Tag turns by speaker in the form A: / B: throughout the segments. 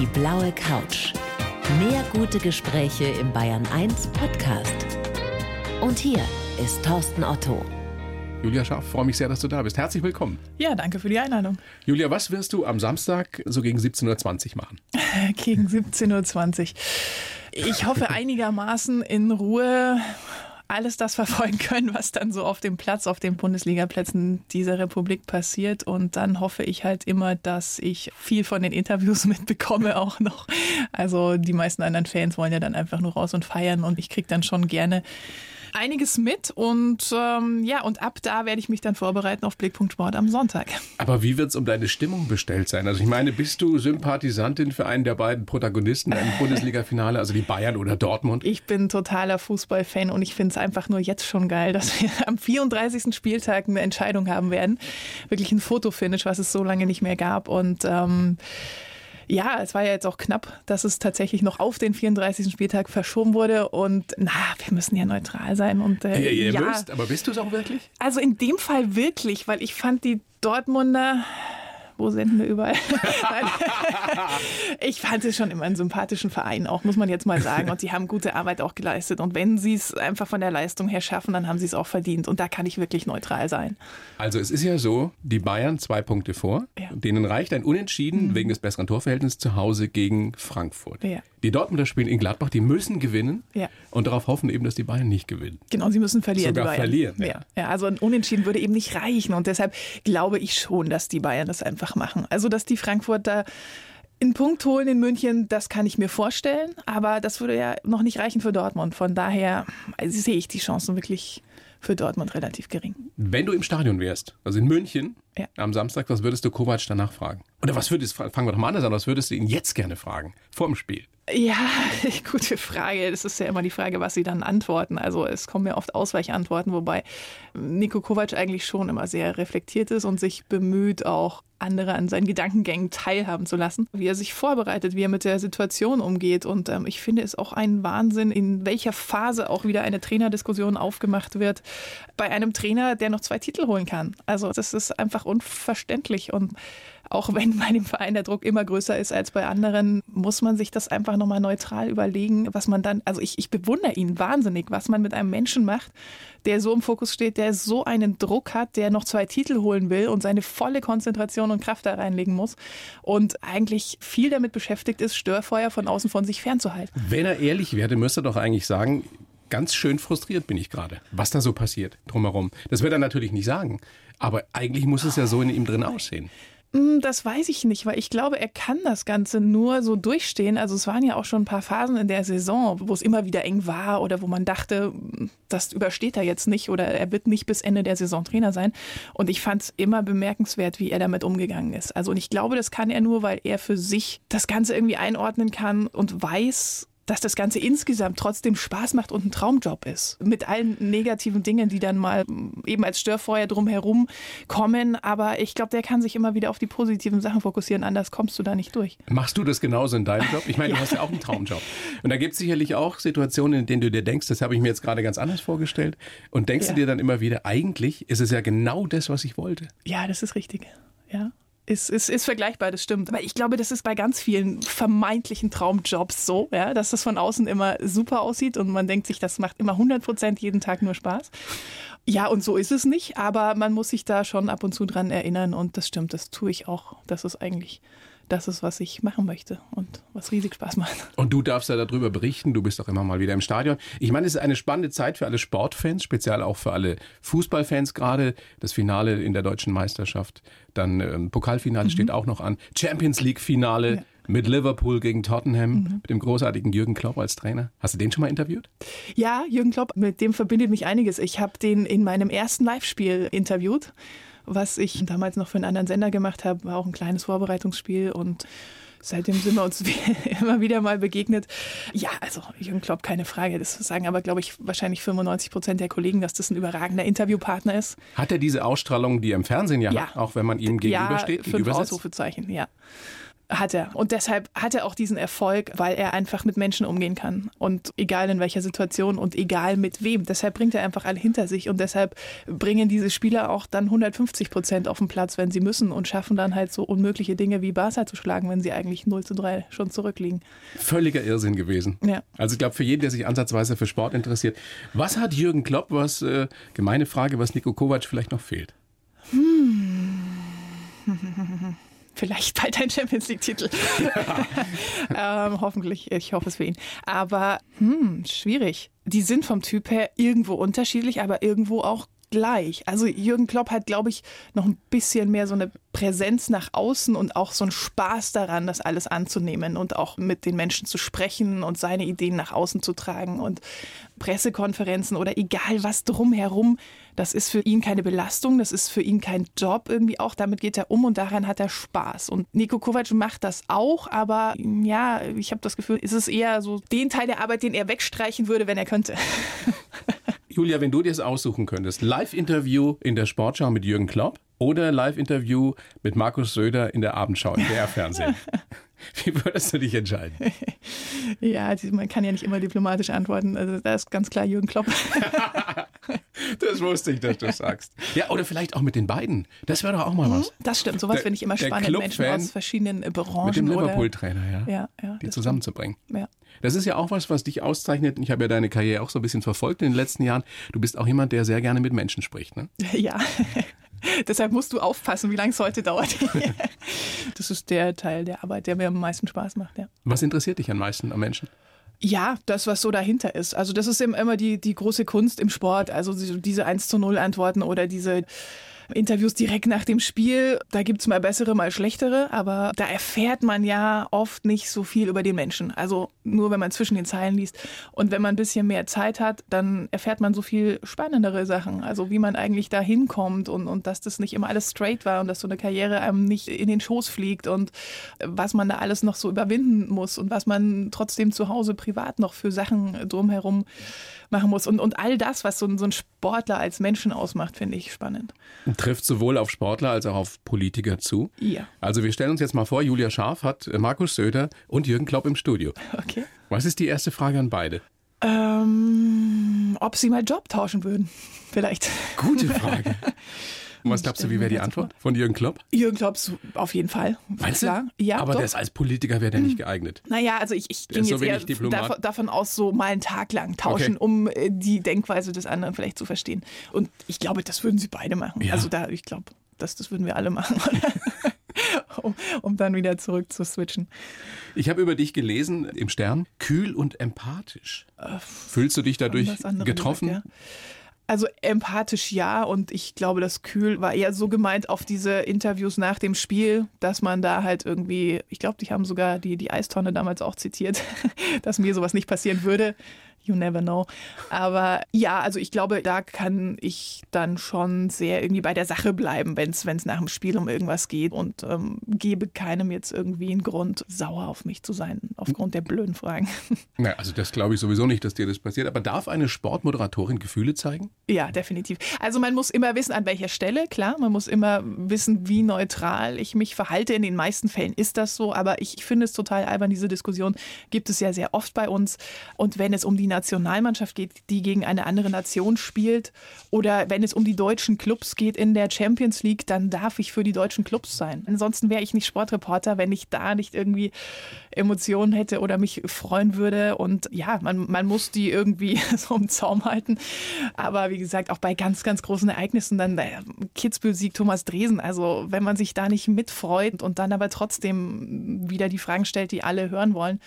A: Die blaue Couch. Mehr gute Gespräche im Bayern 1 Podcast. Und hier ist Thorsten Otto.
B: Julia Scharf, freue mich sehr, dass du da bist. Herzlich willkommen.
C: Ja, danke für die Einladung.
B: Julia, was wirst du am Samstag so gegen 17.20 Uhr machen?
C: Gegen 17.20 Uhr. Ich hoffe einigermaßen in Ruhe alles das verfolgen können, was dann so auf dem Platz, auf den Bundesligaplätzen dieser Republik passiert. Und dann hoffe ich halt immer, dass ich viel von den Interviews mitbekomme auch noch. Also die meisten anderen Fans wollen ja dann einfach nur raus und feiern und ich kriege dann schon gerne einiges mit und ähm, ja, und ab da werde ich mich dann vorbereiten auf Blickpunkt Sport am Sonntag.
B: Aber wie wird es um deine Stimmung bestellt sein? Also ich meine, bist du Sympathisantin für einen der beiden Protagonisten im Bundesliga-Finale, also die Bayern oder Dortmund?
C: Ich bin totaler Fußballfan und ich finde es einfach nur jetzt schon geil, dass wir am 34. Spieltag eine Entscheidung haben werden. Wirklich ein Fotofinish, was es so lange nicht mehr gab und ähm, ja, es war ja jetzt auch knapp, dass es tatsächlich noch auf den 34. Spieltag verschoben wurde. Und na, wir müssen ja neutral sein. Und,
B: äh, ihr, ihr ja, müsst, aber bist du es auch wirklich?
C: Also in dem Fall wirklich, weil ich fand die Dortmunder wo senden wir überall? ich fand es schon immer einen sympathischen Verein, auch muss man jetzt mal sagen. Und sie haben gute Arbeit auch geleistet. Und wenn sie es einfach von der Leistung her schaffen, dann haben sie es auch verdient. Und da kann ich wirklich neutral sein.
B: Also es ist ja so, die Bayern zwei Punkte vor. Ja. Denen reicht ein Unentschieden mhm. wegen des besseren Torverhältnisses zu Hause gegen Frankfurt. Ja. Die Dortmunder spielen in Gladbach, die müssen gewinnen ja. und darauf hoffen eben, dass die Bayern nicht gewinnen.
C: Genau, sie müssen verlieren.
B: Sogar verlieren.
C: Ja. ja. also ein Unentschieden würde eben nicht reichen und deshalb glaube ich schon, dass die Bayern das einfach machen. Also, dass die Frankfurter einen Punkt holen in München, das kann ich mir vorstellen, aber das würde ja noch nicht reichen für Dortmund. Von daher also sehe ich die Chancen wirklich für Dortmund relativ gering.
B: Wenn du im Stadion wärst, also in München ja. am Samstag, was würdest du Kovac danach fragen? Oder was würdest, fangen wir doch mal anders an, was würdest du ihn jetzt gerne fragen, vor dem Spiel?
C: Ja, gute Frage. Das ist ja immer die Frage, was sie dann antworten. Also es kommen ja oft Ausweichantworten, wobei Nico Kovac eigentlich schon immer sehr reflektiert ist und sich bemüht, auch andere an seinen Gedankengängen teilhaben zu lassen, wie er sich vorbereitet, wie er mit der Situation umgeht. Und ähm, ich finde es auch ein Wahnsinn, in welcher Phase auch wieder eine Trainerdiskussion aufgemacht wird bei einem Trainer, der noch zwei Titel holen kann. Also das ist einfach unverständlich und auch wenn bei dem Verein der Druck immer größer ist als bei anderen, muss man sich das einfach nochmal neutral überlegen, was man dann, also ich, ich bewundere ihn wahnsinnig, was man mit einem Menschen macht, der so im Fokus steht, der so einen Druck hat, der noch zwei Titel holen will und seine volle Konzentration und Kraft da reinlegen muss und eigentlich viel damit beschäftigt ist, Störfeuer von außen von sich fernzuhalten.
B: Wenn er ehrlich wäre, müsste er doch eigentlich sagen, ganz schön frustriert bin ich gerade, was da so passiert drumherum. Das wird er natürlich nicht sagen, aber eigentlich muss es ja so in ihm drin aussehen.
C: Hm, das weiß ich nicht, weil ich glaube, er kann das Ganze nur so durchstehen. Also es waren ja auch schon ein paar Phasen in der Saison, wo es immer wieder eng war oder wo man dachte, das übersteht er jetzt nicht oder er wird nicht bis Ende der Saison Trainer sein. Und ich fand es immer bemerkenswert, wie er damit umgegangen ist. Also und ich glaube, das kann er nur, weil er für sich das Ganze irgendwie einordnen kann und weiß, dass das Ganze insgesamt trotzdem Spaß macht und ein Traumjob ist. Mit allen negativen Dingen, die dann mal eben als Störfeuer drumherum kommen. Aber ich glaube, der kann sich immer wieder auf die positiven Sachen fokussieren. Anders kommst du da nicht durch.
B: Machst du das genauso in deinem Job? Ich meine, ja. du hast ja auch einen Traumjob. Und da gibt es sicherlich auch Situationen, in denen du dir denkst, das habe ich mir jetzt gerade ganz anders vorgestellt. Und denkst ja. du dir dann immer wieder, eigentlich ist es ja genau das, was ich wollte.
C: Ja, das ist richtig. Ja ist, ist, ist vergleichbar, das stimmt. Aber ich glaube, das ist bei ganz vielen vermeintlichen Traumjobs so, ja, dass das von außen immer super aussieht und man denkt sich, das macht immer 100 Prozent jeden Tag nur Spaß. Ja, und so ist es nicht, aber man muss sich da schon ab und zu dran erinnern und das stimmt, das tue ich auch. Das ist eigentlich das ist, was ich machen möchte und was riesig Spaß macht.
B: Und du darfst ja darüber berichten, du bist auch immer mal wieder im Stadion. Ich meine, es ist eine spannende Zeit für alle Sportfans, speziell auch für alle Fußballfans gerade. Das Finale in der deutschen Meisterschaft, dann ähm, Pokalfinale mhm. steht auch noch an, Champions League Finale. Ja. Mit Liverpool gegen Tottenham, mhm. mit dem großartigen Jürgen Klopp als Trainer. Hast du den schon mal interviewt?
C: Ja, Jürgen Klopp, mit dem verbindet mich einiges. Ich habe den in meinem ersten Live-Spiel interviewt was ich damals noch für einen anderen Sender gemacht habe, war auch ein kleines Vorbereitungsspiel und Seitdem sind wir uns immer wieder mal begegnet. Ja, also Jürgen Klopp, keine Frage. Das sagen aber, glaube ich, wahrscheinlich 95 Prozent der Kollegen, dass das ein überragender Interviewpartner ist.
B: Hat er diese Ausstrahlung, die er im Fernsehen ja, ja. hat, auch wenn man ihm gegenübersteht?
C: Ja, fünf Ausrufezeichen, ja. Hat er. Und deshalb hat er auch diesen Erfolg, weil er einfach mit Menschen umgehen kann. Und egal in welcher Situation und egal mit wem. Deshalb bringt er einfach alle hinter sich. Und deshalb bringen diese Spieler auch dann 150 Prozent auf den Platz, wenn sie müssen und schaffen dann halt so unmögliche Dinge wie Barca zu schlagen, wenn sie eigentlich 0 zu 3 schon zurückliegen.
B: Völliger Irrsinn gewesen. Ja. Also ich glaube, für jeden, der sich ansatzweise für Sport interessiert. Was hat Jürgen Klopp, was, äh, gemeine Frage, was Nico Kovac vielleicht noch fehlt? Hm.
C: Vielleicht bald ein Champions League-Titel. ähm, hoffentlich, ich hoffe es für ihn. Aber hm, schwierig. Die sind vom Typ her irgendwo unterschiedlich, aber irgendwo auch gleich. Also Jürgen Klopp hat, glaube ich, noch ein bisschen mehr so eine Präsenz nach außen und auch so einen Spaß daran, das alles anzunehmen und auch mit den Menschen zu sprechen und seine Ideen nach außen zu tragen und Pressekonferenzen oder egal was drumherum. Das ist für ihn keine Belastung, das ist für ihn kein Job irgendwie auch. Damit geht er um und daran hat er Spaß. Und Nico Kovac macht das auch, aber ja, ich habe das Gefühl, es ist eher so den Teil der Arbeit, den er wegstreichen würde, wenn er könnte.
B: Julia, wenn du dir das aussuchen könntest, Live-Interview in der Sportschau mit Jürgen Klopp oder Live-Interview mit Markus Söder in der Abendschau im DR-Fernsehen? Wie würdest du dich entscheiden?
C: Ja, man kann ja nicht immer diplomatisch antworten. Also da ist ganz klar Jürgen Klopp.
B: das wusste ich, dass du sagst. Ja, oder vielleicht auch mit den beiden. Das wäre doch auch mal was.
C: Das stimmt. Sowas finde ich immer spannend, Menschen aus verschiedenen Branchen. Mit
B: dem Liverpool-Trainer, ja. ja, ja die zusammenzubringen. Ja. Das ist ja auch was, was dich auszeichnet. Ich habe ja deine Karriere auch so ein bisschen verfolgt in den letzten Jahren. Du bist auch jemand, der sehr gerne mit Menschen spricht, ne?
C: Ja. Deshalb musst du aufpassen, wie lange es heute dauert. das ist der Teil der Arbeit, der mir am meisten Spaß macht. Ja.
B: Was interessiert dich am meisten am Menschen?
C: Ja, das, was so dahinter ist. Also das ist immer die, die große Kunst im Sport. Also diese 1 zu 0 Antworten oder diese Interviews direkt nach dem Spiel. Da gibt es mal bessere, mal schlechtere, aber da erfährt man ja oft nicht so viel über den Menschen. Also nur wenn man zwischen den Zeilen liest. Und wenn man ein bisschen mehr Zeit hat, dann erfährt man so viel spannendere Sachen. Also wie man eigentlich da hinkommt und, und dass das nicht immer alles straight war und dass so eine Karriere einem nicht in den Schoß fliegt und was man da alles noch so überwinden muss und was man trotzdem zu Hause privat noch für Sachen drumherum machen muss. Und, und all das, was so, so ein Sportler als Menschen ausmacht, finde ich spannend.
B: Trifft sowohl auf Sportler als auch auf Politiker zu.
C: Ja.
B: Also wir stellen uns jetzt mal vor, Julia Scharf hat Markus Söder und Jürgen Klopp im Studio.
C: Okay.
B: Was ist die erste Frage an beide?
C: Ähm, ob sie mal Job tauschen würden, vielleicht.
B: Gute Frage. Und was glaubst du, wie wäre die Antwort von Jürgen Klopp?
C: Jürgen Klopp auf jeden Fall.
B: Meinst du? Ja, Aber doch. der ist als Politiker wäre der nicht hm. geeignet.
C: Naja, also ich, ich ging so jetzt eher davon, davon, aus, so mal einen Tag lang tauschen, okay. um äh, die Denkweise des anderen vielleicht zu verstehen. Und ich glaube, das würden sie beide machen. Ja. Also da, ich glaube, das, das würden wir alle machen. um, um, dann wieder zurück zu switchen.
B: Ich habe über dich gelesen im Stern, kühl und empathisch. Äh, Fühlst du dich dadurch getroffen? Gesagt, ja.
C: Also empathisch ja und ich glaube, das Kühl war eher so gemeint auf diese Interviews nach dem Spiel, dass man da halt irgendwie, ich glaube, die haben sogar die, die Eistonne damals auch zitiert, dass mir sowas nicht passieren würde. You never know. Aber ja, also ich glaube, da kann ich dann schon sehr irgendwie bei der Sache bleiben, wenn es nach dem Spiel um irgendwas geht und ähm, gebe keinem jetzt irgendwie einen Grund, sauer auf mich zu sein, aufgrund der blöden Fragen.
B: Na, also das glaube ich sowieso nicht, dass dir das passiert. Aber darf eine Sportmoderatorin Gefühle zeigen?
C: Ja, definitiv. Also man muss immer wissen, an welcher Stelle, klar. Man muss immer wissen, wie neutral ich mich verhalte. In den meisten Fällen ist das so. Aber ich, ich finde es total albern, diese Diskussion gibt es ja sehr oft bei uns. Und wenn es um die Nationalmannschaft geht, die gegen eine andere Nation spielt, oder wenn es um die deutschen Clubs geht in der Champions League, dann darf ich für die deutschen Clubs sein. Ansonsten wäre ich nicht Sportreporter, wenn ich da nicht irgendwie Emotionen hätte oder mich freuen würde. Und ja, man, man muss die irgendwie so im Zaum halten. Aber wie gesagt, auch bei ganz, ganz großen Ereignissen, dann äh, Kitzbühel Sieg Thomas Dresen. Also wenn man sich da nicht mitfreut und dann aber trotzdem wieder die Fragen stellt, die alle hören wollen,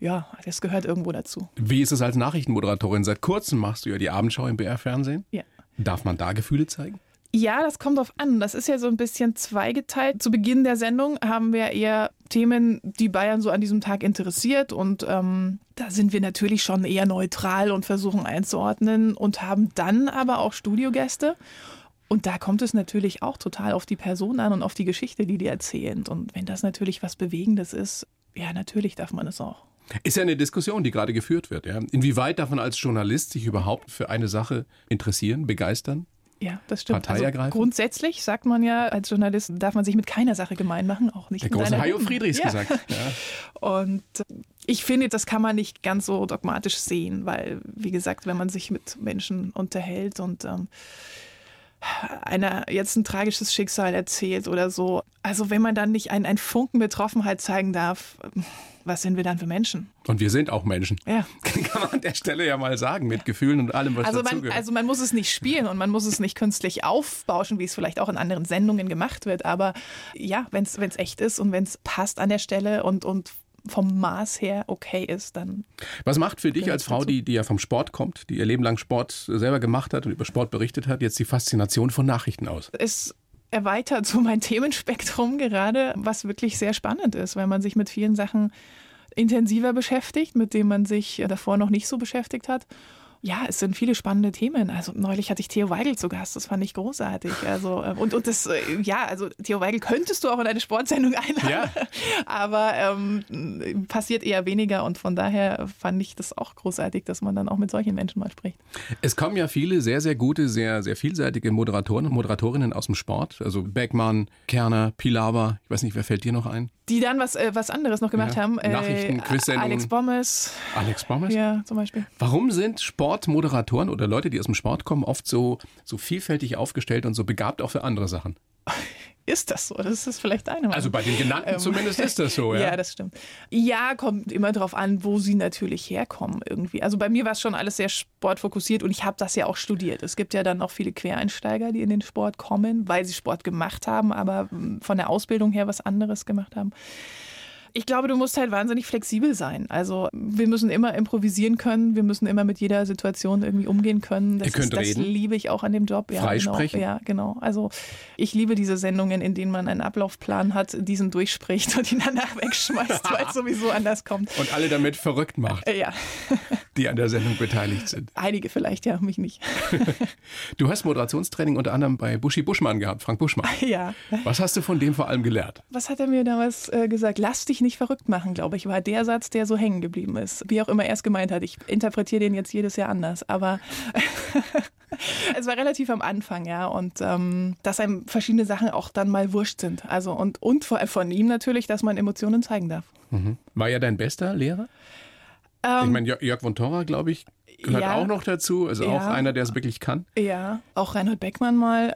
C: ja, das gehört irgendwo dazu.
B: Wie ist es als Nachrichtenmoderatorin? Seit kurzem machst du ja die Abendschau im BR-Fernsehen.
C: Ja.
B: Darf man da Gefühle zeigen?
C: Ja, das kommt drauf an. Das ist ja so ein bisschen zweigeteilt. Zu Beginn der Sendung haben wir eher Themen, die Bayern so an diesem Tag interessiert. Und ähm, da sind wir natürlich schon eher neutral und versuchen einzuordnen und haben dann aber auch Studiogäste. Und da kommt es natürlich auch total auf die Person an und auf die Geschichte, die die erzählen. Und wenn das natürlich was Bewegendes ist, ja, natürlich darf man es auch.
B: Ist ja eine Diskussion, die gerade geführt wird. Ja? Inwieweit darf man als Journalist sich überhaupt für eine Sache interessieren, begeistern?
C: Ja, das stimmt.
B: Partei
C: also
B: ergreifen?
C: Grundsätzlich sagt man ja, als Journalist darf man sich mit keiner Sache gemein machen, auch nicht
B: Der
C: mit
B: große Hajo. Friedrichs
C: ja.
B: gesagt. Ja.
C: Und ich finde, das kann man nicht ganz so dogmatisch sehen, weil, wie gesagt, wenn man sich mit Menschen unterhält und ähm, einer jetzt ein tragisches Schicksal erzählt oder so, also wenn man dann nicht einen, einen Funken Betroffenheit zeigen darf, was sind wir dann für Menschen?
B: Und wir sind auch Menschen.
C: Ja.
B: Kann man an der Stelle ja mal sagen, mit Gefühlen und allem, was
C: Also man,
B: dazugehört.
C: also man muss es nicht spielen und man muss es nicht künstlich aufbauschen, wie es vielleicht auch in anderen Sendungen gemacht wird. Aber ja, wenn es echt ist und wenn es passt an der Stelle und, und vom Maß her okay ist, dann
B: Was macht für dich als Frau, die, die ja vom Sport kommt, die ihr Leben lang Sport selber gemacht hat und über Sport berichtet hat, jetzt die Faszination von Nachrichten aus?
C: es erweitert so mein Themenspektrum gerade, was wirklich sehr spannend ist, weil man sich mit vielen Sachen intensiver beschäftigt, mit denen man sich davor noch nicht so beschäftigt hat. Ja, es sind viele spannende Themen. Also neulich hatte ich Theo Weigel zu Gast, das fand ich großartig. Also äh, und, und das, äh, ja, also Theo Weigel könntest du auch in eine Sportsendung einladen,
B: Ja.
C: aber ähm, passiert eher weniger und von daher fand ich das auch großartig, dass man dann auch mit solchen Menschen mal spricht.
B: Es kommen ja viele sehr, sehr gute, sehr, sehr vielseitige Moderatoren und Moderatorinnen aus dem Sport. Also Beckmann, Kerner, Pilawa, ich weiß nicht, wer fällt dir noch ein?
C: Die dann was, äh, was anderes noch gemacht
B: Ja,
C: haben.
B: Nachrichten, Quizsendungen.
C: Alex Bommes,
B: Alex Baumers?
C: ja, zum Beispiel.
B: Warum sind Sportmoderatoren oder Leute, die aus dem Sport kommen, oft so, so vielfältig aufgestellt und so begabt auch für andere Sachen?
C: Ist das so? Das ist vielleicht eine Meinung.
B: Also bei den genannten
C: Ähm,
B: zumindest ist das so, ja.
C: Ja, das stimmt. Ja, kommt immer darauf an, wo sie natürlich herkommen irgendwie. Also bei mir war es schon alles sehr sportfokussiert und ich habe das ja auch studiert. Es gibt ja dann auch viele Quereinsteiger, die in den Sport kommen, weil sie Sport gemacht haben, aber mm, von der Ausbildung her was anderes gemacht haben. Ich glaube, du musst halt wahnsinnig flexibel sein. Also wir müssen immer improvisieren können, wir müssen immer mit jeder Situation irgendwie umgehen können. Das,
B: Ihr könnt
C: ist, das
B: reden.
C: liebe ich auch an dem Job. Ja, genau.
B: sprechen.
C: Ja, genau. Also ich liebe diese Sendungen, in denen man einen Ablaufplan hat, diesen durchspricht und ihn danach wegschmeißt, weil es sowieso anders kommt.
B: Und alle damit verrückt macht,
C: Äh, Ja,
B: die an der Sendung beteiligt sind.
C: einige vielleicht, ja, mich nicht.
B: Du hast Moderationstraining unter anderem bei Buschi Buschmann gehabt, Frank Buschmann.
C: Ja.
B: Was hast du von dem vor allem gelernt?
C: Was hat er mir damals äh, gesagt? Lass dich nicht verrückt machen, glaube ich, war der Satz, der so hängen geblieben ist. Wie auch immer er es gemeint hat. Ich interpretiere den jetzt jedes Jahr anders, aber es war relativ am Anfang, ja. Und ähm, dass einem verschiedene Sachen auch dann mal wurscht sind. Also und, und vor- von ihm natürlich, dass man Emotionen zeigen darf.
B: War er dein bester Lehrer?
C: Ähm,
B: ich meine, Jörg, Jörg von Torra, glaube ich, gehört
C: ja.
B: auch noch dazu. Also auch
C: Ja.
B: einer, der es wirklich kann.
C: Ja, auch Reinhold Beckmann mal.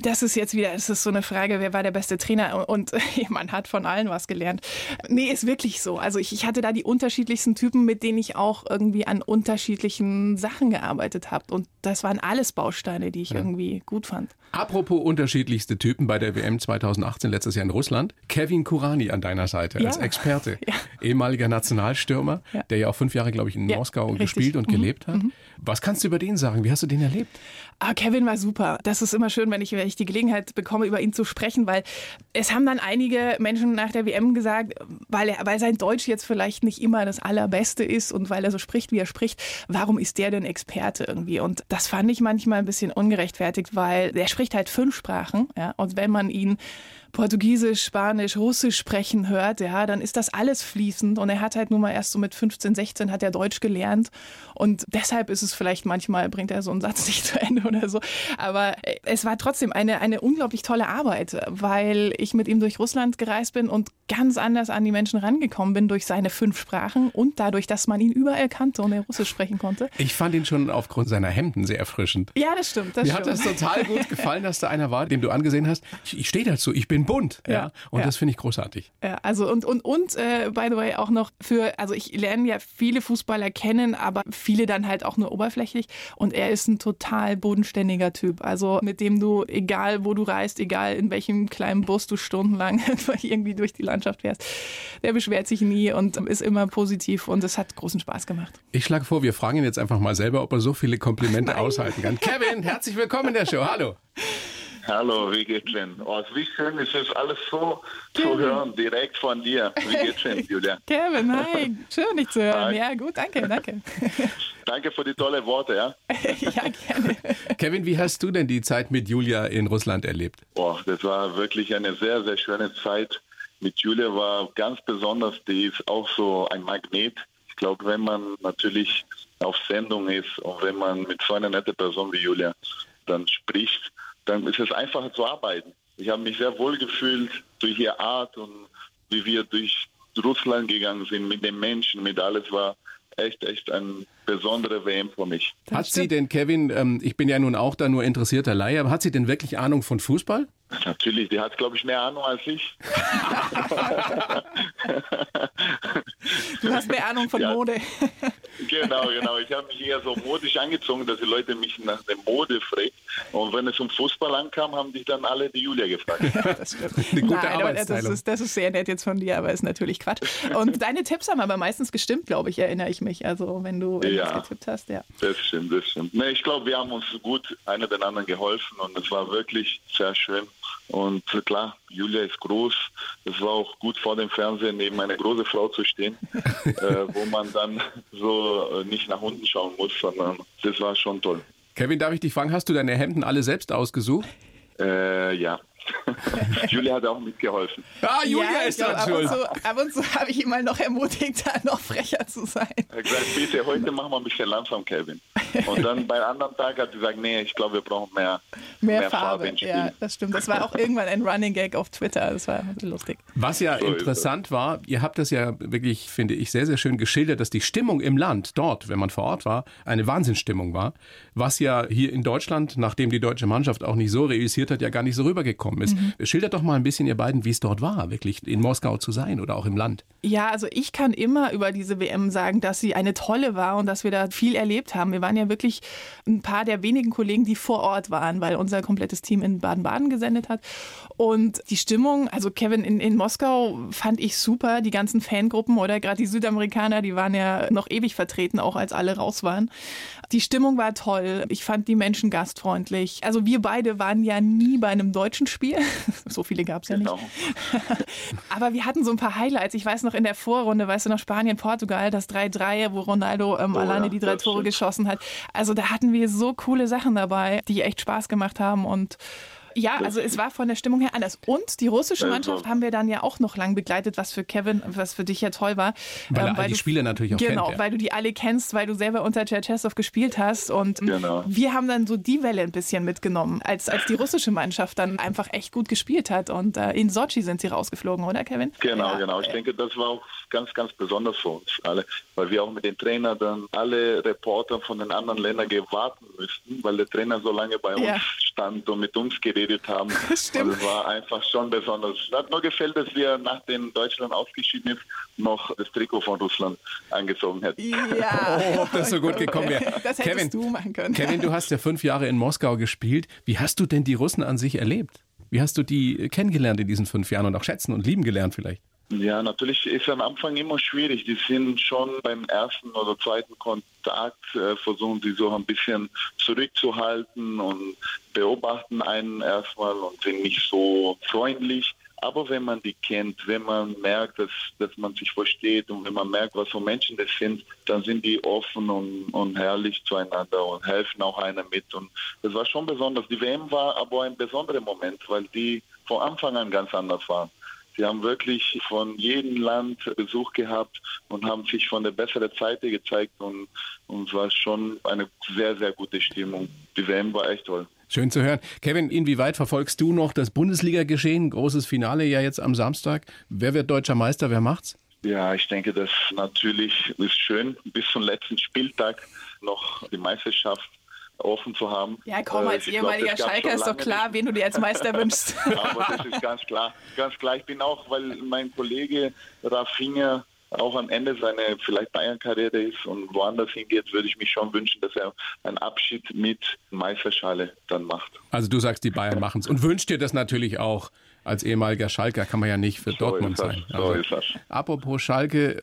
C: Das ist jetzt wieder, es ist so eine Frage, wer war der beste Trainer? Und man hat von allen was gelernt. Nee, ist wirklich so. Also ich, ich hatte da die unterschiedlichsten Typen, mit denen ich auch irgendwie an unterschiedlichen Sachen gearbeitet habe. Und das waren alles Bausteine, die ich irgendwie gut fand.
B: Apropos unterschiedlichste Typen bei der WM 2018 letztes Jahr in Russland. Kevin Kurani an deiner Seite
C: Ja.
B: als Experte.
C: Ja.
B: Ehemaliger Nationalstürmer,
C: Ja.
B: der ja auch fünf Jahre, glaube ich, in
C: Ja,
B: Moskau
C: richtig.
B: gespielt und
C: Mhm.
B: Gelebt hat. Was kannst du über den sagen? Wie hast du den erlebt?
C: Ah, Kevin war super. Das ist immer schön, wenn ich, wenn ich die Gelegenheit bekomme, über ihn zu sprechen, weil es haben dann einige Menschen nach der WM gesagt, weil, er, weil sein Deutsch jetzt vielleicht nicht immer das Allerbeste ist und weil er so spricht, wie er spricht, warum ist der denn Experte irgendwie? Und das fand ich manchmal ein bisschen ungerechtfertigt, weil er spricht halt fünf Sprachen, ja, und wenn man ihn Portugiesisch, Spanisch, Russisch sprechen hört, ja, dann ist das alles fließend und er hat halt nun mal erst so mit 15, 16 hat er Deutsch gelernt und deshalb ist es vielleicht manchmal, bringt er so einen Satz nicht zu Ende oder so, aber äh, es war trotzdem eine, eine unglaublich tolle Arbeit, weil ich mit ihm durch Russland gereist bin und ganz anders an die Menschen rangekommen bin durch seine fünf Sprachen und dadurch, dass man ihn überall kannte und er Russisch sprechen konnte.
B: Ich fand ihn schon aufgrund seiner Hemden sehr erfrischend.
C: Ja, das stimmt. Das
B: Mir hat
C: stimmt.
B: das total gut gefallen, dass da einer war, dem du angesehen hast. Ich, ich stehe dazu, ich bin bunt. Ja.
C: Ja,
B: Und
C: ja.
B: das finde ich großartig.
C: Ja, also und und und äh, by the way auch noch für also ich lerne ja viele Fußballer kennen, aber viele dann halt auch nur oberflächlich und er ist ein total bodenständiger Typ. Also mit dem du egal wo du reist, egal in welchem kleinen Bus du stundenlang irgendwie durch die Landschaft fährst, der beschwert sich nie und ist immer positiv und es hat großen Spaß gemacht.
B: Ich schlage vor, wir fragen ihn jetzt einfach mal selber, ob er so viele Komplimente
C: Nein.
B: aushalten kann. Kevin, herzlich willkommen in der Show. Hallo.
D: Hallo, wie geht's denn? Oh, wie schön ist es alles so zu hören, direkt von dir. Wie geht's denn, Julia?
C: Kevin, hi, schön dich zu hören.
D: Hi.
C: Ja, gut, danke, danke.
D: Danke für die tolle Worte, ja?
C: ja, gerne.
B: Kevin, wie hast du denn die Zeit mit Julia in Russland erlebt?
D: Oh, das war wirklich eine sehr, sehr schöne Zeit. Mit Julia war ganz besonders, die ist auch so ein Magnet. Ich glaube, wenn man natürlich auf Sendung ist und wenn man mit so einer netten Person wie Julia dann spricht, dann ist es einfacher zu arbeiten. Ich habe mich sehr wohl gefühlt durch ihre Art und wie wir durch Russland gegangen sind, mit den Menschen, mit alles war echt, echt ein besondere WM für mich.
B: Hat sie denn, Kevin, ähm, ich bin ja nun auch da nur interessierter Laie, aber hat sie denn wirklich Ahnung von Fußball?
D: Natürlich, die hat, glaube ich, mehr Ahnung als ich.
C: du hast mehr Ahnung von ja. Mode.
D: genau, genau. Ich habe mich eher so modisch angezogen, dass die Leute mich nach der Mode fragen. Und wenn es um Fußball ankam, haben dich dann alle die Julia gefragt.
C: Das stimmt. Eine gute Nein, das ist, das ist sehr nett jetzt von dir, aber ist natürlich Quatsch. Und deine Tipps haben aber meistens gestimmt, glaube ich, erinnere ich mich. Also wenn du ja, getippt hast, ja.
D: Das stimmt, das stimmt. Nee, ich glaube, wir haben uns gut einer den anderen geholfen und es war wirklich sehr schön. Und klar, Julia ist groß. Es war auch gut vor dem Fernsehen neben eine große Frau zu stehen, äh, wo man dann so äh, nicht nach unten schauen muss, sondern das war schon toll.
B: Kevin, darf ich dich fragen, hast du deine Hemden alle selbst ausgesucht?
D: Äh, ja. Julia hat auch mitgeholfen.
B: Ah, Julia ja, ist dann schuld.
C: Ab und zu, zu habe ich ihn mal noch ermutigt, da noch frecher zu sein.
D: Er hat gesagt, bitte, heute machen wir ein bisschen langsam, Kevin. Und dann bei einem anderen Tag hat sie gesagt, nee, ich glaube, wir brauchen mehr,
C: mehr, mehr Farbe. Farbe ja, das stimmt. Das war auch irgendwann ein Running Gag auf Twitter. Das war lustig.
B: Was ja so interessant war, ihr habt das ja wirklich, finde ich, sehr, sehr schön geschildert, dass die Stimmung im Land dort, wenn man vor Ort war, eine Wahnsinnsstimmung war. Was ja hier in Deutschland, nachdem die deutsche Mannschaft auch nicht so reüssiert hat, ja gar nicht so rübergekommen ist. Mhm. Schildert doch mal ein bisschen, ihr beiden, wie es dort war, wirklich in Moskau zu sein oder auch im Land.
C: Ja, also ich kann immer über diese WM sagen, dass sie eine tolle war und dass wir da viel erlebt haben. Wir waren ja wirklich ein paar der wenigen Kollegen, die vor Ort waren, weil unser komplettes Team in Baden-Baden gesendet hat. Und die Stimmung, also Kevin in, in Moskau fand ich super. Die ganzen Fangruppen oder gerade die Südamerikaner, die waren ja noch ewig vertreten, auch als alle raus waren. Die Stimmung war toll. Ich fand die Menschen gastfreundlich. Also wir beide waren ja nie bei einem deutschen Spiel. so viele gab es ja genau. nicht. Aber wir hatten so ein paar Highlights. Ich weiß noch in der Vorrunde, weißt du noch, Spanien, Portugal, das 3-3, wo Ronaldo ähm, oh, alleine ja, die drei Tore stimmt. geschossen hat. Also da hatten wir so coole Sachen dabei, die echt Spaß gemacht haben und ja, also es war von der Stimmung her anders. Und die russische Mannschaft haben wir dann ja auch noch lang begleitet, was für Kevin, was für dich ja toll war.
B: Weil, ähm, weil die Spieler natürlich auch
C: Genau,
B: kennt,
C: ja. weil du die alle kennst, weil du selber unter Cherchesov gespielt hast. Und genau. wir haben dann so die Welle ein bisschen mitgenommen, als, als die russische Mannschaft dann einfach echt gut gespielt hat. Und äh, in Sochi sind sie rausgeflogen, oder Kevin?
D: Genau, ja. genau. Ich denke, das war auch ganz, ganz besonders für uns alle, weil wir auch mit den Trainern dann alle Reporter von den anderen Ländern gewartet müssten, weil der Trainer so lange bei uns stand und mit uns geredet haben. Stimmt. Also war einfach schon besonders. Es hat nur gefällt, dass wir nachdem Deutschland ausgeschieden ist, noch das Trikot von Russland angezogen hätten.
C: Ja.
B: oh, ob das so gut gekommen wäre.
C: Das hättest Kevin, du machen können.
B: Kevin, du hast ja fünf Jahre in Moskau gespielt. Wie hast du denn die Russen an sich erlebt? Wie hast du die kennengelernt in diesen fünf Jahren und auch schätzen und lieben gelernt vielleicht?
D: Ja, natürlich ist am Anfang immer schwierig. Die sind schon beim ersten oder zweiten Kontakt, äh, versuchen sie so ein bisschen zurückzuhalten und beobachten einen erstmal und sind nicht so freundlich. Aber wenn man die kennt, wenn man merkt, dass, dass man sich versteht und wenn man merkt, was für Menschen das sind, dann sind die offen und, und herrlich zueinander und helfen auch einer mit. Und das war schon besonders. Die WM war aber ein besonderer Moment, weil die von Anfang an ganz anders waren. Sie haben wirklich von jedem Land Besuch gehabt und haben sich von der besseren Seite gezeigt und, und es war schon eine sehr, sehr gute Stimmung. Die WM war echt toll.
B: Schön zu hören. Kevin, inwieweit verfolgst du noch das Bundesliga-Geschehen? Großes Finale ja jetzt am Samstag. Wer wird deutscher Meister? Wer macht's?
D: Ja, ich denke, das natürlich ist schön, bis zum letzten Spieltag noch die Meisterschaft offen zu haben.
C: Ja, komm, als äh, ehemaliger Schalker ist doch klar, nicht. wen du dir als Meister wünschst.
D: Aber das ist ganz klar. Ganz klar. Ich bin auch, weil mein Kollege Rafinha auch am Ende seiner vielleicht Bayern-Karriere ist und woanders hingeht, würde ich mich schon wünschen, dass er einen Abschied mit Meisterschale dann macht.
B: Also du sagst, die Bayern machen es und wünscht dir das natürlich auch. Als ehemaliger Schalker kann man ja nicht für so Dortmund sein.
D: Also, so ist das.
B: Apropos Schalke,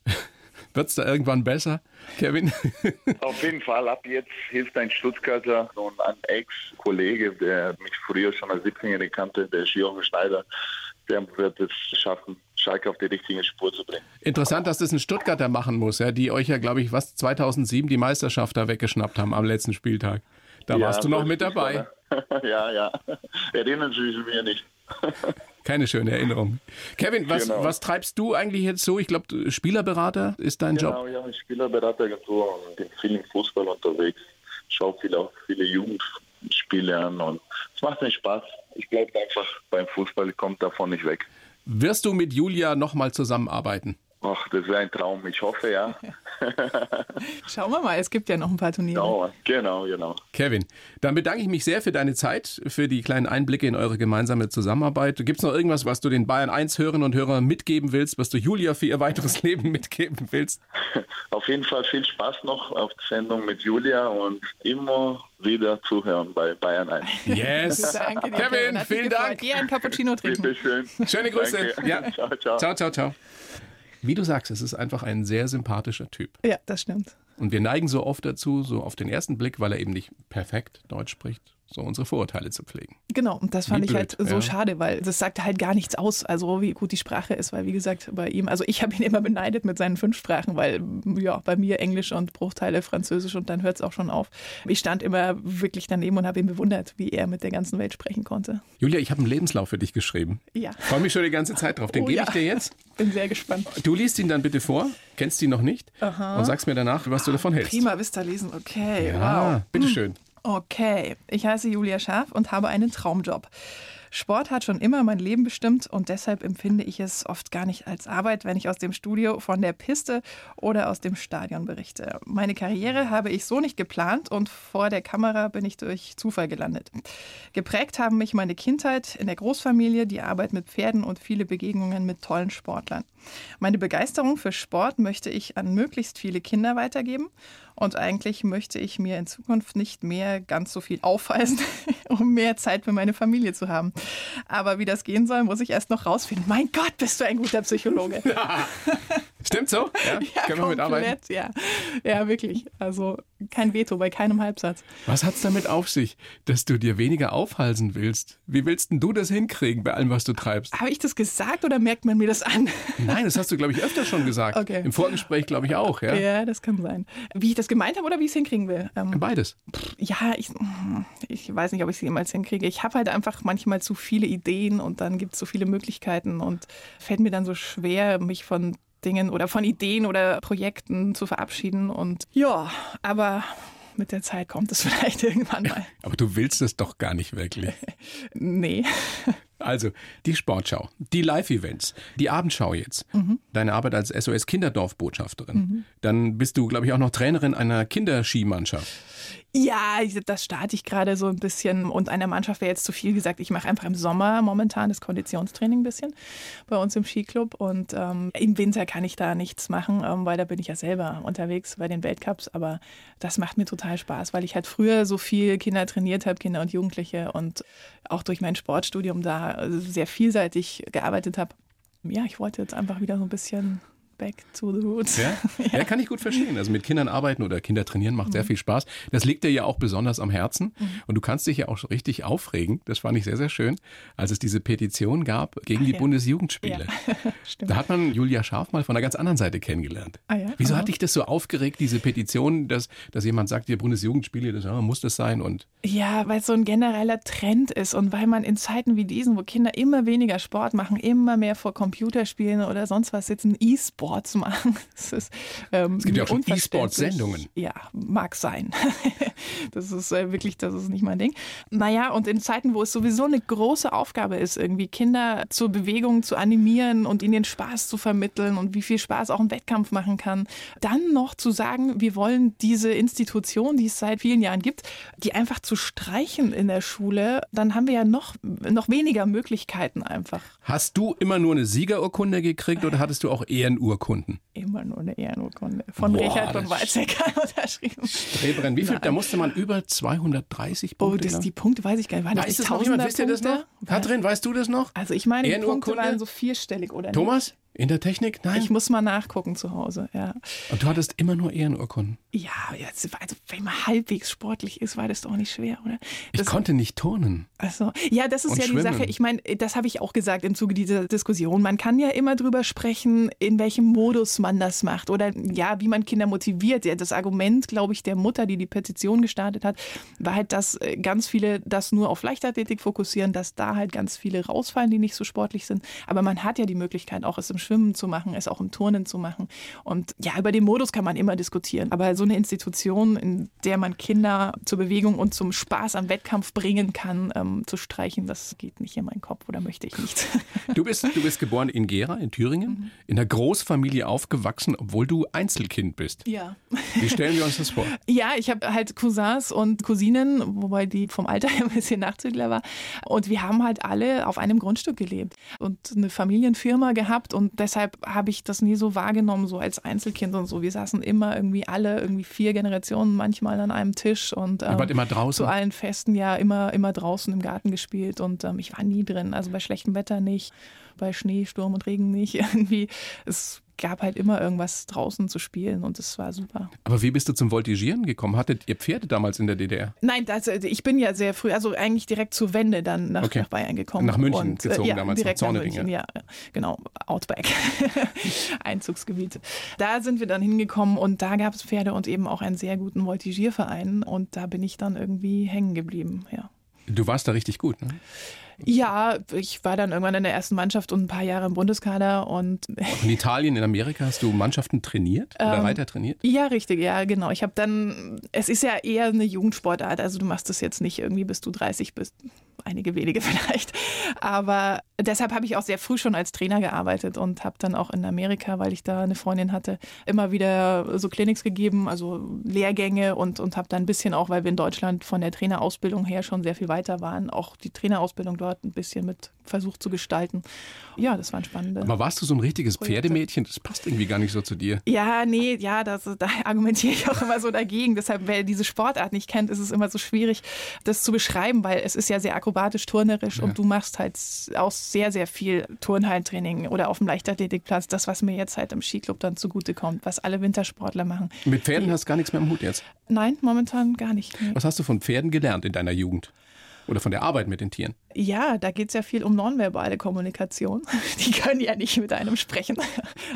B: wird es da irgendwann besser, Kevin?
D: Auf jeden Fall. Ab jetzt hilft ein Stuttgarter und ein Ex-Kollege, der mich früher schon als 17-Jähriger kannte, der ist Jochen Schneider. Der wird es schaffen, Schalke auf die richtige Spur zu bringen.
B: Interessant, dass das ein Stuttgarter machen muss, ja, die euch ja, glaube ich, was 2007 die Meisterschaft da weggeschnappt haben am letzten Spieltag. Da ja, warst du noch mit dabei.
D: ja, ja. Erinnern Sie sich mir nicht.
B: Keine schöne Erinnerung. Kevin, was, genau. was treibst du eigentlich jetzt so? Ich glaube, Spielerberater ist dein
D: genau,
B: Job.
D: Genau, ja, ich Spielerberater und bin viel im Fußball unterwegs. Schaue viel auch viele Jugend, Spiele an und es macht mir Spaß. Ich glaube einfach, beim Fußball kommt davon nicht weg.
B: Wirst du mit Julia nochmal zusammenarbeiten?
D: Ach, das wäre ein Traum. Ich hoffe, ja.
C: Schauen wir mal, es gibt ja noch ein paar Turniere.
D: Genau, genau.
B: Kevin, dann bedanke ich mich sehr für deine Zeit, für die kleinen Einblicke in eure gemeinsame Zusammenarbeit. Gibt es noch irgendwas, was du den Bayern 1 Hörerinnen und Hörern mitgeben willst, was du Julia für ihr weiteres Leben mitgeben willst?
D: Auf jeden Fall viel Spaß noch auf der Sendung mit Julia und immer wieder zuhören bei Bayern 1.
B: Yes.
C: Danke dir,
B: Kevin, vielen
C: gefreut.
B: Dank.
C: Geh einen Cappuccino trinken.
D: Bitte schön.
B: Schöne Grüße.
D: Danke.
B: Ja.
D: Ciao, ciao.
B: Ciao, ciao, ciao. Wie du sagst, es ist einfach ein sehr sympathischer Typ.
C: Ja, das stimmt.
B: Und wir neigen so oft dazu, so auf den ersten Blick, weil er eben nicht perfekt Deutsch spricht, so unsere Vorurteile zu pflegen.
C: Genau, und das fand
B: Wie
C: ich halt
B: blöd,
C: so
B: ja.
C: schade, weil das sagt halt gar nichts aus, also wie gut die Sprache ist, weil wie gesagt, bei ihm, also ich habe ihn immer beneidet mit seinen fünf Sprachen, weil ja, bei mir Englisch und Bruchteile Französisch und dann hört es auch schon auf. Ich stand immer wirklich daneben und habe ihn bewundert, wie er mit der ganzen Welt sprechen konnte.
B: Julia, ich habe einen Lebenslauf für dich geschrieben.
C: Ja.
B: Freue mich schon die ganze Zeit drauf. Den
C: Oh
B: gebe
C: ja.
B: ich dir jetzt.
C: Bin sehr gespannt.
B: Du liest ihn dann bitte vor, kennst ihn noch nicht und sagst mir danach, was du davon hältst.
C: Prima Vista lesen, okay,
B: Ja,
C: wow.
B: bitteschön.
C: Okay, ich heiße Julia Scharf und habe einen Traumjob. Sport hat schon immer mein Leben bestimmt und deshalb empfinde ich es oft gar nicht als Arbeit, wenn ich aus dem Studio, von der Piste oder aus dem Stadion berichte. Meine Karriere habe ich so nicht geplant und vor der Kamera bin ich durch Zufall gelandet. Geprägt haben mich meine Kindheit in der Großfamilie, die Arbeit mit Pferden und viele Begegnungen mit tollen Sportlern. Meine Begeisterung für Sport möchte ich an möglichst viele Kinder weitergeben und eigentlich möchte ich mir in Zukunft nicht mehr ganz so viel aufweisen, um mehr Zeit für meine Familie zu haben. Aber wie das gehen soll, muss ich erst noch rausfinden. Mein Gott, bist du ein guter Psychologe.
B: Stimmt so? Ja,
C: Ja,
B: können wir mitarbeiten.
C: ja. Ja, wirklich. Also kein Veto bei keinem Halbsatz.
B: Was hat's damit auf sich, dass du dir weniger aufhalsen willst? Wie willst denn du das hinkriegen bei allem, was du treibst?
C: Habe ich das gesagt oder merkt man mir das an?
B: Nein, das hast du, glaube ich, öfter schon gesagt.
C: Okay.
B: Im Vorgespräch, glaube ich, auch. Ja?
C: Ja, das kann sein. Wie ich das gemeint habe oder wie ich es hinkriegen will. Ähm,
B: Beides.
C: ja, ich, ich weiß nicht, ob ich es jemals hinkriege. Ich habe halt einfach manchmal zu viele Ideen und dann gibt es so viele Möglichkeiten und fällt mir dann so schwer, mich von Dingen oder von Ideen oder Projekten zu verabschieden. Und ja, aber mit der Zeit kommt es vielleicht irgendwann mal.
B: Aber du willst es doch gar nicht wirklich.
C: Nee.
B: Also, die Sportschau, die Live-Events, die Abendschau jetzt, deine Arbeit als SOS Kinderdorf-Botschafterin. Dann bist du, glaube ich, auch noch Trainerin einer Kinderskimannschaft.
C: Ja, das starte ich gerade so ein bisschen. Und einer Mannschaft wäre jetzt zu viel gesagt. Ich mache einfach im Sommer momentan das Konditionstraining ein bisschen bei uns im Skiclub. Und ähm, im Winter kann ich da nichts machen, ähm, weil da bin ich ja selber unterwegs bei den Weltcups. Aber das macht mir total Spaß, weil ich halt früher so viel Kinder trainiert habe, Kinder und Jugendliche. Und auch durch mein Sportstudium da sehr vielseitig gearbeitet habe. Ja, ich wollte jetzt einfach wieder so ein bisschen back to the roots.
B: Ja? ja, kann ich gut verstehen. Also mit Kindern arbeiten oder Kinder trainieren macht sehr viel Spaß. Das liegt dir ja auch besonders am Herzen. Und du kannst dich ja auch richtig aufregen. Das fand ich sehr, sehr schön, als es diese Petition gab gegen die
C: ja.
B: Bundesjugendspiele. Da hat man Julia Scharf mal von der ganz anderen Seite kennengelernt.
C: Ah ja?
B: Wieso
C: Aha.
B: hat dich das so aufgeregt, diese Petition, dass, dass jemand sagt, die Bundesjugendspiele, das ja, muss das sein? Und
C: Ja, weil es so ein genereller Trend ist und weil man in Zeiten wie diesen, wo Kinder immer weniger Sport machen, immer mehr vor Computerspielen oder sonst was sitzen, E-Sports machen. Ist, ähm,
B: Es gibt ja auch schon. E-Sport-Sendungen.
C: Ja, mag sein. das ist äh, wirklich, das ist nicht mein Ding. Naja, und in Zeiten, wo es sowieso eine große Aufgabe ist, irgendwie Kinder zur Bewegung zu animieren und ihnen den Spaß zu vermitteln und wie viel Spaß auch ein Wettkampf machen kann, dann noch zu sagen, wir wollen diese Institution, die es seit vielen Jahren gibt, die einfach zu streichen in der Schule, dann haben wir ja noch, noch weniger Möglichkeiten einfach.
B: hast du immer nur eine Siegerurkunde gekriegt oder hattest du auch Ehrenurkunden?
C: Immer nur eine Ehrenurkunde von
B: Boah,
C: Richard von
B: das-
C: Weizsäcker unterschrieben.
B: Streberin, wie viel?
C: Nein.
B: Da musste man über 230
C: Oh,
B: Punkte.
C: das,
B: glaub ich.
C: die Punkte weiß ich gar nicht. Waren das
B: Weiß das noch jemand? Wisst ihr das noch? Katrin, weißt du das noch?
C: Also ich meine, die Punkte waren so vierstellig, oder nicht?
B: Thomas? In der Technik? Nein.
C: Ich muss mal nachgucken zu Hause, ja.
B: Und du hattest immer nur Ehrenurkunden.
C: Ja, jetzt, also wenn man halbwegs sportlich ist, war das doch nicht schwer, oder?
B: Ich
C: Das,
B: konnte nicht turnen.
C: also, ja, das ist ja die
B: schwimmen.
C: Sache. Ich meine, das habe ich auch gesagt im Zuge dieser Diskussion. Man kann ja immer drüber sprechen, in welchem Modus man das macht oder ja, wie man Kinder motiviert. Ja, das Argument, glaube ich, der Mutter, die die Petition gestartet hat, war halt, dass äh, ganz viele das nur auf Leichtathletik fokussieren, dass da halt ganz viele rausfallen, die nicht so sportlich sind. Aber man hat ja die Möglichkeit, auch es im Schwimmen zu machen, es auch im Turnen zu machen. Und ja, über den Modus kann man immer diskutieren. Aber so eine Institution, in der man Kinder zur Bewegung und zum Spaß am Wettkampf bringen kann, ähm, zu streichen, das geht nicht in meinen Kopf oder möchte ich nicht.
B: Du bist, du bist geboren in Gera, in Thüringen, mhm. in einer Großfamilie aufgewachsen, obwohl du Einzelkind bist.
C: Ja.
B: Wie stellen wir uns das vor?
C: Ja, ich habe halt Cousins und Cousinen, wobei die vom Alter her ein bisschen Nachzügler war. Und wir haben halt alle auf einem Grundstück gelebt und eine Familienfirma gehabt und deshalb habe ich das nie so wahrgenommen, so als Einzelkind und so. Wir saßen immer irgendwie alle, irgendwie vier Generationen manchmal an einem Tisch und
B: ähm, immer draußen?
C: zu allen Festen ja immer, immer draußen im Garten gespielt und ähm, ich war nie drin, also bei schlechtem Wetter nicht, bei Schnee, Sturm und Regen nicht irgendwie. Es gab halt immer irgendwas draußen zu spielen und es war super.
B: Aber wie bist du zum Voltigieren gekommen? Hattet ihr Pferde damals in der DDR?
C: Nein, das, äh, ich bin ja sehr früh, also eigentlich direkt zur Wende dann nach, okay. nach Bayern gekommen.
B: Nach München und, äh, gezogen
C: ja,
B: damals,
C: direkt nach München, ja. ja. Genau, Outback, Einzugsgebiet. Da sind wir dann hingekommen und da gab es Pferde und eben auch einen sehr guten Voltigierverein und da bin ich dann irgendwie hängen geblieben, ja.
B: Du warst da richtig gut, ne?
C: Ja, ich war dann irgendwann in der ersten Mannschaft und ein paar Jahre im Bundeskader und
B: in Italien, in Amerika hast du Mannschaften trainiert oder ähm, weiter trainiert?
C: Ja, richtig, ja, genau. Ich habe dann, es ist ja eher eine Jugendsportart, also du machst das jetzt nicht irgendwie, bis du 30 bist einige wenige vielleicht. Aber deshalb habe ich auch sehr früh schon als Trainer gearbeitet und habe dann auch in Amerika, weil ich da eine Freundin hatte, immer wieder so Clinics gegeben, also Lehrgänge und, und habe dann ein bisschen auch, weil wir in Deutschland von der Trainerausbildung her schon sehr viel weiter waren, auch die Trainerausbildung dort ein bisschen mit versucht zu gestalten. Ja, das waren spannende.
B: Aber warst du so ein richtiges Projekte. Pferdemädchen? Das passt irgendwie gar nicht so zu dir.
C: Ja, nee, ja, das, da argumentiere ich auch immer so dagegen. Deshalb, wer diese Sportart nicht kennt, ist es immer so schwierig, das zu beschreiben, weil es ist ja sehr akrobatisch, turnerisch ja. und du machst halt auch sehr, sehr viel Turnhallentraining oder auf dem Leichtathletikplatz. Das, was mir jetzt halt im Skiclub dann zugutekommt, was alle Wintersportler machen.
B: Mit Pferden Die, hast du gar nichts mehr im Hut jetzt?
C: Nein, momentan gar nicht.
B: Nee. Was hast du von Pferden gelernt in deiner Jugend? Oder von der Arbeit mit den Tieren?
C: Ja, da geht es ja viel um nonverbale Kommunikation. Die können ja nicht mit einem sprechen.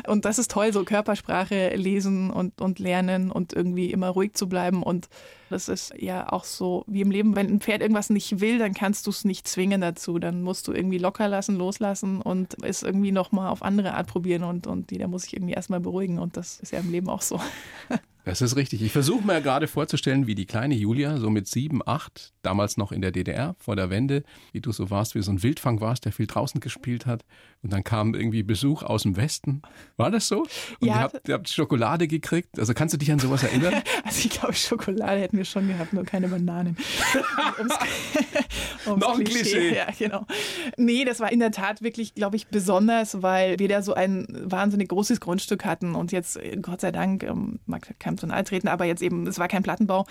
C: Und das ist toll, so Körpersprache lesen und, und lernen und irgendwie immer ruhig zu bleiben. Und das ist ja auch so wie im Leben, wenn ein Pferd irgendwas nicht will, dann kannst du es nicht zwingen dazu. Dann musst du irgendwie locker lassen, loslassen und es irgendwie nochmal auf andere Art probieren. Und, und die, da muss ich irgendwie erstmal beruhigen. Und das ist ja im Leben auch so.
B: Das ist richtig. Ich versuche mir gerade vorzustellen, wie die kleine Julia, so mit sieben, acht, damals noch in der DDR, vor der Wende, wie du so warst, wie so ein Wildfang warst, der viel draußen gespielt hat. Und dann kam irgendwie Besuch aus dem Westen. War das so? Und
C: ja.
B: Ihr habt, ihr habt Schokolade gekriegt. Also kannst du dich an sowas erinnern?
C: also ich glaube, Schokolade hätten wir schon gehabt, nur keine Bananen.
B: ums, ums noch ein Klischee. Klischee.
C: Ja, genau. Nee, das war in der Tat wirklich, glaube ich, besonders, weil wir da so ein wahnsinnig großes Grundstück hatten und jetzt, Gott sei Dank, ähm, mag keinem zu nahe treten, aber jetzt eben, es war kein Plattenbau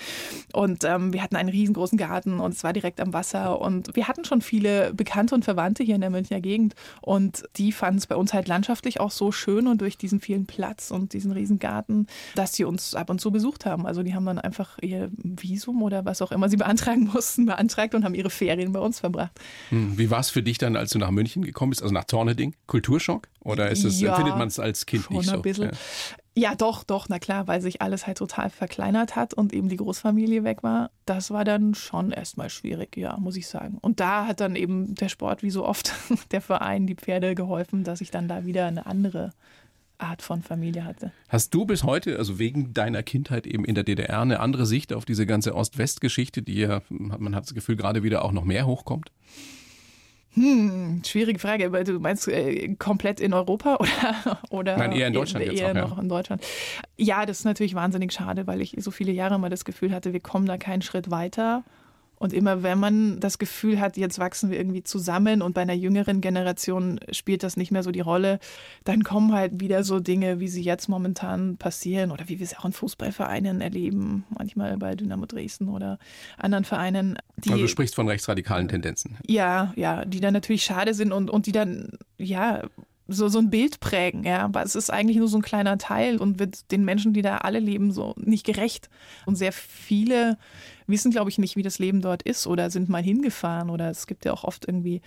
C: und ähm, wir hatten einen riesengroßen Garten und es war direkt am Wasser und wir hatten schon viele Bekannte und Verwandte hier in der Münchner Gegend und die fanden es bei uns halt landschaftlich auch so schön und durch diesen vielen Platz und diesen riesen Garten, dass sie uns ab und zu besucht haben. Also die haben dann einfach ihr Visum oder was auch immer sie beantragen mussten, beantragt und haben ihre Ferien bei uns verbracht.
B: Hm, wie war es für dich dann, als du nach München gekommen bist, also nach Zorneding? Kulturschock? Oder ist es,
C: ja,
B: empfindet man es als Kind nicht so?
C: Ein bisschen. Ja. Ja, doch, doch, na klar, weil sich alles halt total verkleinert hat und eben die Großfamilie weg war. Das war dann schon erstmal schwierig, ja, muss ich sagen. Und da hat dann eben der Sport, wie so oft, der Verein, die Pferde geholfen, dass ich dann da wieder eine andere Art von Familie hatte.
B: Hast du bis heute, also wegen deiner Kindheit eben in der DDR, eine andere Sicht auf diese ganze Ost-West-Geschichte, die ja, man hat das Gefühl, gerade wieder auch noch mehr hochkommt?
C: Hm, schwierige Frage. Du meinst äh, komplett in Europa oder, oder
B: Nein, eher in Deutschland
C: eher,
B: jetzt
C: eher
B: auch,
C: noch in Deutschland? Ja, das ist natürlich wahnsinnig schade, weil ich so viele Jahre mal das Gefühl hatte, wir kommen da keinen Schritt weiter. Und immer wenn man das Gefühl hat, jetzt wachsen wir irgendwie zusammen und bei einer jüngeren Generation spielt das nicht mehr so die Rolle, dann kommen halt wieder so Dinge, wie sie jetzt momentan passieren oder wie wir es auch in Fußballvereinen erleben, manchmal bei Dynamo Dresden oder anderen Vereinen.
B: Die, also du sprichst von rechtsradikalen Tendenzen.
C: Ja, ja, die dann natürlich schade sind und, und die dann, ja, so, so ein Bild prägen, ja. Aber es ist eigentlich nur so ein kleiner Teil und wird den Menschen, die da alle leben, so nicht gerecht. Und sehr viele wissen, glaube ich, nicht, wie das Leben dort ist oder sind mal hingefahren oder es gibt ja auch oft irgendwie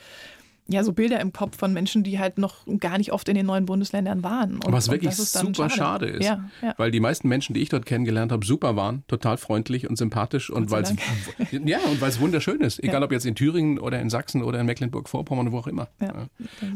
C: ja, so Bilder im Kopf von Menschen, die halt noch gar nicht oft in den neuen Bundesländern waren.
B: Und, Was wirklich super schade, schade ist. Ja, ja. Weil die meisten Menschen, die ich dort kennengelernt habe, super waren, total freundlich und sympathisch und weil es ja, und weil es wunderschön ist. Egal ob jetzt in Thüringen oder in Sachsen oder in Mecklenburg-Vorpommern, wo auch immer.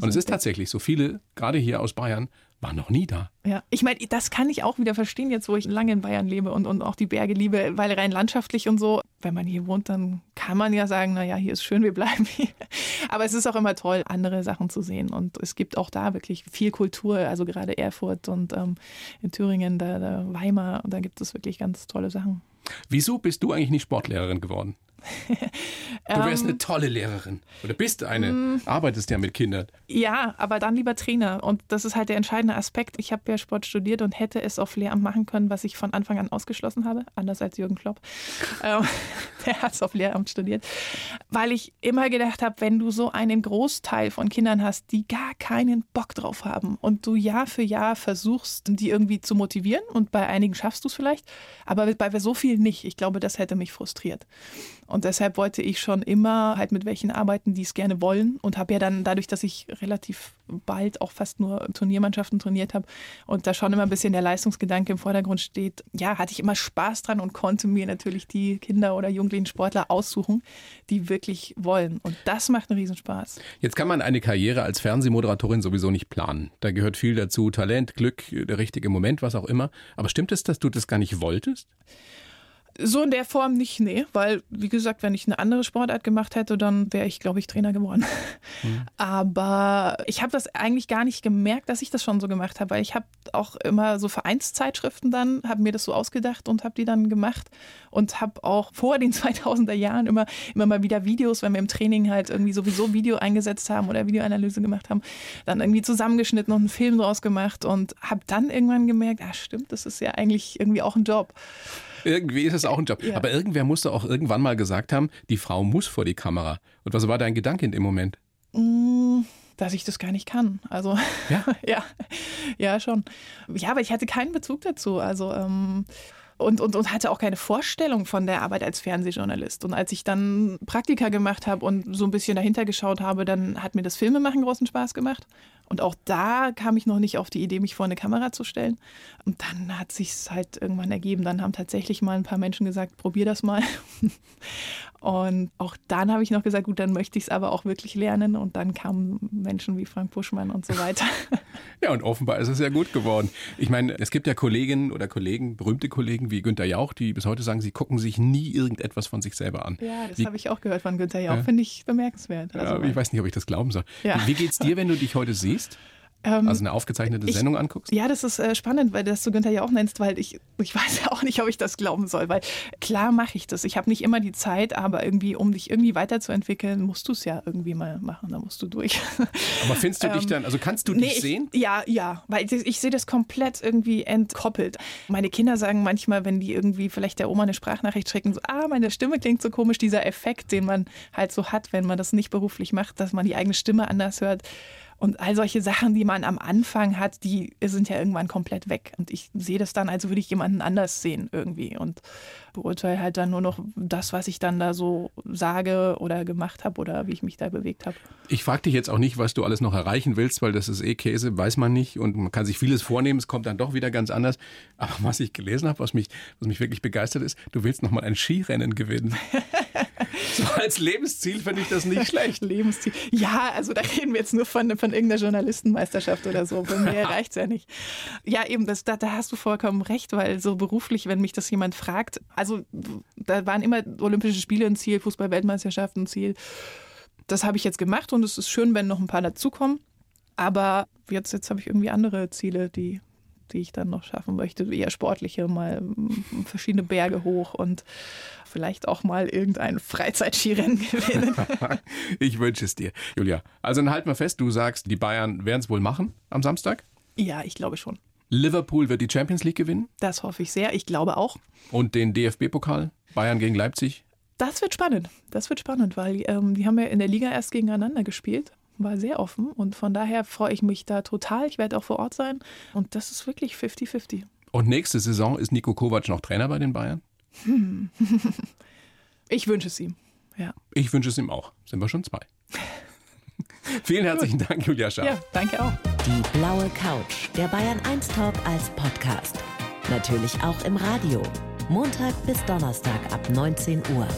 B: und es ist tatsächlich so, viele, gerade hier aus Bayern, War noch nie da.
C: Ja, ich meine, das kann ich auch wieder verstehen, jetzt wo ich lange in Bayern lebe und, und auch die Berge liebe, weil rein landschaftlich und so, wenn man hier wohnt, dann kann man ja sagen, naja, hier ist schön, wir bleiben hier. Aber es ist auch immer toll, andere Sachen zu sehen. Und es gibt auch da wirklich viel Kultur, also gerade Erfurt und ähm, in Thüringen, da, da Weimar, da gibt es wirklich ganz tolle Sachen.
B: Wieso bist du eigentlich nicht Sportlehrerin geworden? Du wärst eine tolle Lehrerin. Oder bist eine.
C: Mm.
B: Arbeitest ja mit Kindern.
C: Ja, aber dann lieber Trainer. Und das ist halt der entscheidende Aspekt. Ich habe ja Sport studiert und hätte es auf Lehramt machen können, was ich von Anfang an ausgeschlossen habe. Anders als Jürgen Klopp. Ähm, der hat es auf Lehramt studiert. Weil ich immer gedacht habe, wenn du so einen Großteil von Kindern hast, die gar keinen Bock drauf haben und du Jahr für Jahr versuchst, die irgendwie zu motivieren und bei einigen schaffst du es vielleicht, aber bei so vielen nicht. Ich glaube, das hätte mich frustriert. Und deshalb wollte ich schon immer halt mit welchen arbeiten, die es gerne wollen und habe ja dann dadurch, dass ich relativ bald auch fast nur Turniermannschaften trainiert habe und da schon immer ein bisschen der Leistungsgedanke im Vordergrund steht, ja, hatte ich immer Spaß dran und konnte mir natürlich die Kinder oder jugendlichen Sportler aussuchen, die wirklich wollen. Und das macht einen Riesenspaß.
B: Jetzt kann man eine Karriere als Fernsehmoderatorin sowieso nicht planen. Da gehört viel dazu, Talent, Glück, der richtige Moment, was auch immer. Aber stimmt es, dass du das gar nicht wolltest?
C: So in der Form nicht, nee, weil, wie gesagt, wenn ich eine andere Sportart gemacht hätte, dann wäre ich, glaube ich, Trainer geworden. Mhm. Aber ich habe das eigentlich gar nicht gemerkt, dass ich das schon so gemacht habe, weil ich habe auch immer so Vereinszeitschriften dann, habe mir das so ausgedacht und habe die dann gemacht und habe auch vor den 2000er Jahren immer, immer mal wieder Videos, wenn wir im Training halt irgendwie sowieso Video eingesetzt haben oder Videoanalyse gemacht haben, dann irgendwie zusammengeschnitten und einen Film draus gemacht und habe dann irgendwann gemerkt, ah stimmt, das ist ja eigentlich irgendwie auch ein Job.
B: Irgendwie ist es auch ein Job. Ja. Aber irgendwer musste auch irgendwann mal gesagt haben, die Frau muss vor die Kamera. Und was war dein Gedanke in dem Moment?
C: Mm, dass ich das gar nicht kann. Also
B: ja,
C: ja, ja schon. Ja, aber ich hatte keinen Bezug dazu. Also ähm, und, und, und hatte auch keine Vorstellung von der Arbeit als Fernsehjournalist. Und als ich dann Praktika gemacht habe und so ein bisschen dahinter geschaut habe, dann hat mir das Filmemachen großen Spaß gemacht. Und auch da kam ich noch nicht auf die Idee, mich vor eine Kamera zu stellen. Und dann hat sich halt irgendwann ergeben. Dann haben tatsächlich mal ein paar Menschen gesagt, probier das mal. Und auch dann habe ich noch gesagt, gut, dann möchte ich es aber auch wirklich lernen. Und dann kamen Menschen wie Frank Buschmann und so weiter.
B: Ja, und offenbar ist es ja gut geworden. Ich meine, es gibt ja Kolleginnen oder Kollegen, berühmte Kollegen wie Günter Jauch, die bis heute sagen, sie gucken sich nie irgendetwas von sich selber an.
C: Ja, das habe ich auch gehört von Günter Jauch. Ja. Finde ich bemerkenswert.
B: Also ja, ich weiß nicht, ob ich das glauben soll. Ja. Wie es dir, wenn du dich heute siehst? Ähm, also eine aufgezeichnete ich, Sendung anguckst?
C: Ja, das ist äh, spannend, weil das du Günther ja auch nennst, weil ich, ich weiß ja auch nicht, ob ich das glauben soll, weil klar mache ich das. Ich habe nicht immer die Zeit, aber irgendwie, um dich irgendwie weiterzuentwickeln, musst du es ja irgendwie mal machen, da musst du durch.
B: Aber findest du dich ähm, dann, also kannst du
C: nee,
B: dich sehen?
C: Ich, ja, ja, weil ich, ich sehe das komplett irgendwie entkoppelt. Meine Kinder sagen manchmal, wenn die irgendwie vielleicht der Oma eine Sprachnachricht schicken, so, ah, meine Stimme klingt so komisch, dieser Effekt, den man halt so hat, wenn man das nicht beruflich macht, dass man die eigene Stimme anders hört. Und all solche Sachen, die man am Anfang hat, die sind ja irgendwann komplett weg. Und ich sehe das dann, als würde ich jemanden anders sehen irgendwie. Und beurteile halt dann nur noch das, was ich dann da so sage oder gemacht habe oder wie ich mich da bewegt habe.
B: Ich frage dich jetzt auch nicht, was du alles noch erreichen willst, weil das ist eh Käse, weiß man nicht. Und man kann sich vieles vornehmen, es kommt dann doch wieder ganz anders. Aber was ich gelesen habe, was mich, was mich wirklich begeistert ist, du willst nochmal ein Skirennen gewinnen. so als Lebensziel finde ich das nicht schlecht.
C: Lebensziel. Ja, also da reden wir jetzt nur von, von irgendeiner Journalistenmeisterschaft oder so. Bei mir reicht es ja nicht. Ja, eben, das, da, da hast du vollkommen recht, weil so beruflich, wenn mich das jemand fragt, also da waren immer Olympische Spiele ein Ziel, Fußball-Weltmeisterschaften ein Ziel. Das habe ich jetzt gemacht und es ist schön, wenn noch ein paar dazukommen. Aber jetzt, jetzt habe ich irgendwie andere Ziele, die, die ich dann noch schaffen möchte. Eher sportliche, mal verschiedene Berge hoch und vielleicht auch mal irgendein Freizeitskirennen gewinnen.
B: ich wünsche es dir, Julia. Also dann halt mal fest, du sagst, die Bayern werden es wohl machen am Samstag?
C: Ja, ich glaube schon.
B: Liverpool wird die Champions League gewinnen?
C: Das hoffe ich sehr. Ich glaube auch.
B: Und den DFB-Pokal? Bayern gegen Leipzig?
C: Das wird spannend. Das wird spannend, weil ähm, die haben ja in der Liga erst gegeneinander gespielt. War sehr offen und von daher freue ich mich da total. Ich werde auch vor Ort sein und das ist wirklich 50-50.
B: Und nächste Saison ist Nico Kovac noch Trainer bei den Bayern? Hm.
C: ich wünsche es ihm, ja.
B: Ich wünsche es ihm auch. Sind wir schon zwei. Vielen herzlichen Gut. Dank, Julia Schaaf.
C: Ja, danke auch.
A: Die blaue Couch, der Bayern 1 Talk als Podcast. Natürlich auch im Radio. Montag bis Donnerstag ab 19 Uhr.